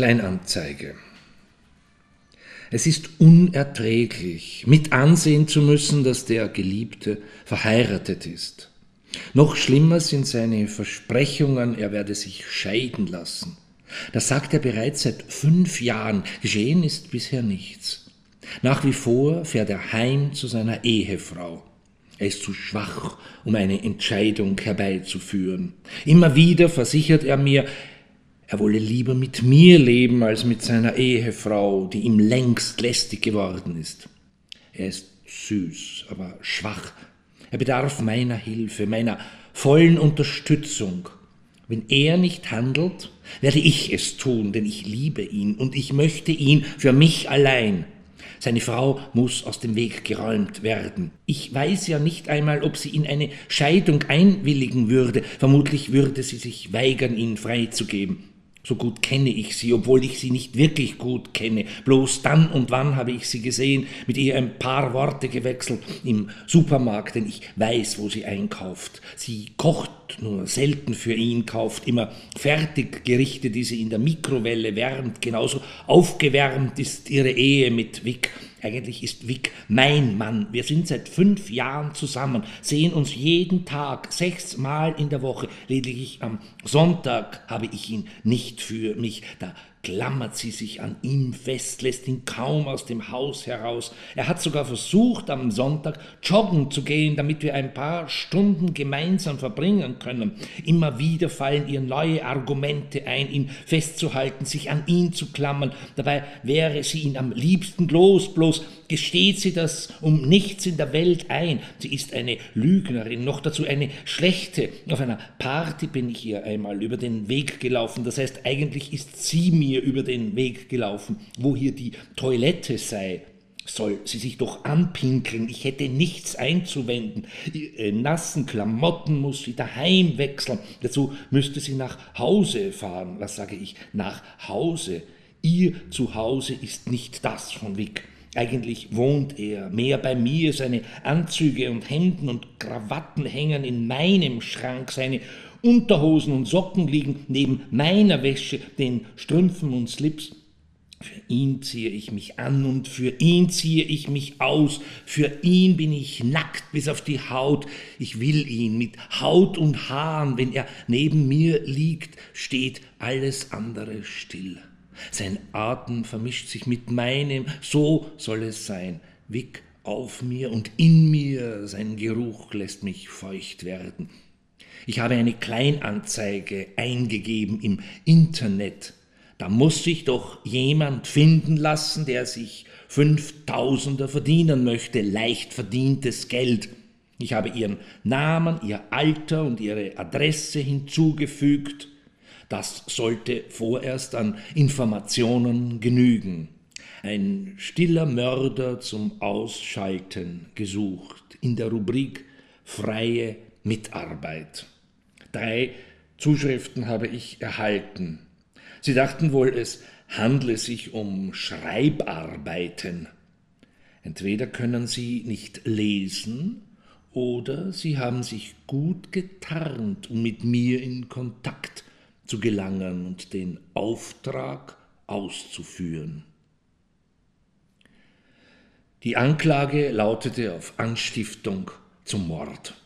Kleinanzeige. Es ist unerträglich, mit ansehen zu müssen, dass der Geliebte verheiratet ist. Noch schlimmer sind seine Versprechungen, er werde sich scheiden lassen. Das sagt er bereits seit fünf Jahren. Geschehen ist bisher nichts. Nach wie vor fährt er heim zu seiner Ehefrau. Er ist zu schwach, um eine Entscheidung herbeizuführen. Immer wieder versichert er mir, er wolle lieber mit mir leben als mit seiner Ehefrau, die ihm längst lästig geworden ist. Er ist süß, aber schwach. Er bedarf meiner Hilfe, meiner vollen Unterstützung. Wenn er nicht handelt, werde ich es tun, denn ich liebe ihn und ich möchte ihn für mich allein. Seine Frau muss aus dem Weg geräumt werden. Ich weiß ja nicht einmal, ob sie in eine Scheidung einwilligen würde. Vermutlich würde sie sich weigern, ihn freizugeben. So gut kenne ich sie, obwohl ich sie nicht wirklich gut kenne. Bloß dann und wann habe ich sie gesehen, mit ihr ein paar Worte gewechselt im Supermarkt, denn ich weiß, wo sie einkauft. Sie kocht nur selten für ihn, kauft immer Fertiggerichte, die sie in der Mikrowelle wärmt. Genauso aufgewärmt ist ihre Ehe mit Vic. Eigentlich ist Vic mein Mann. Wir sind seit fünf Jahren zusammen, sehen uns jeden Tag, sechsmal in der Woche. Lediglich am Sonntag habe ich ihn nicht für mich. Da klammert sie sich an ihm fest, lässt ihn kaum aus dem Haus heraus. Er hat sogar versucht, am Sonntag joggen zu gehen, damit wir ein paar Stunden gemeinsam verbringen können. Immer wieder fallen ihr neue Argumente ein, ihn festzuhalten, sich an ihn zu klammern. Dabei wäre sie ihn am liebsten los, bloß gesteht sie das um nichts in der Welt ein. Sie ist eine Lügnerin, noch dazu eine schlechte. Auf einer Party bin ich ihr einmal über den Weg gelaufen. Das heißt, eigentlich ist sie mir über den Weg gelaufen, wo hier die Toilette sei soll sie sich doch anpinkeln, ich hätte nichts einzuwenden. Ihre nassen Klamotten muss sie daheim wechseln. Dazu müsste sie nach Hause fahren. Was sage ich? Nach Hause. Ihr Zuhause ist nicht das von Wick. Eigentlich wohnt er mehr bei mir, seine Anzüge und Hemden und Krawatten hängen in meinem Schrank, seine Unterhosen und Socken liegen neben meiner Wäsche, den Strümpfen und Slips. Für ihn ziehe ich mich an und für ihn ziehe ich mich aus. Für ihn bin ich nackt bis auf die Haut. Ich will ihn mit Haut und Haaren. Wenn er neben mir liegt, steht alles andere still. Sein Atem vermischt sich mit meinem, so soll es sein. Wick auf mir und in mir, sein Geruch lässt mich feucht werden. Ich habe eine Kleinanzeige eingegeben im Internet. Da muss sich doch jemand finden lassen, der sich Fünftausender verdienen möchte, leicht verdientes Geld. Ich habe ihren Namen, ihr Alter und ihre Adresse hinzugefügt. Das sollte vorerst an Informationen genügen. Ein stiller Mörder zum Ausschalten gesucht in der Rubrik Freie Mitarbeit. Drei Zuschriften habe ich erhalten. Sie dachten wohl, es handle sich um Schreibarbeiten. Entweder können Sie nicht lesen oder Sie haben sich gut getarnt, um mit mir in Kontakt zu gelangen und den Auftrag auszuführen. Die Anklage lautete auf Anstiftung zum Mord.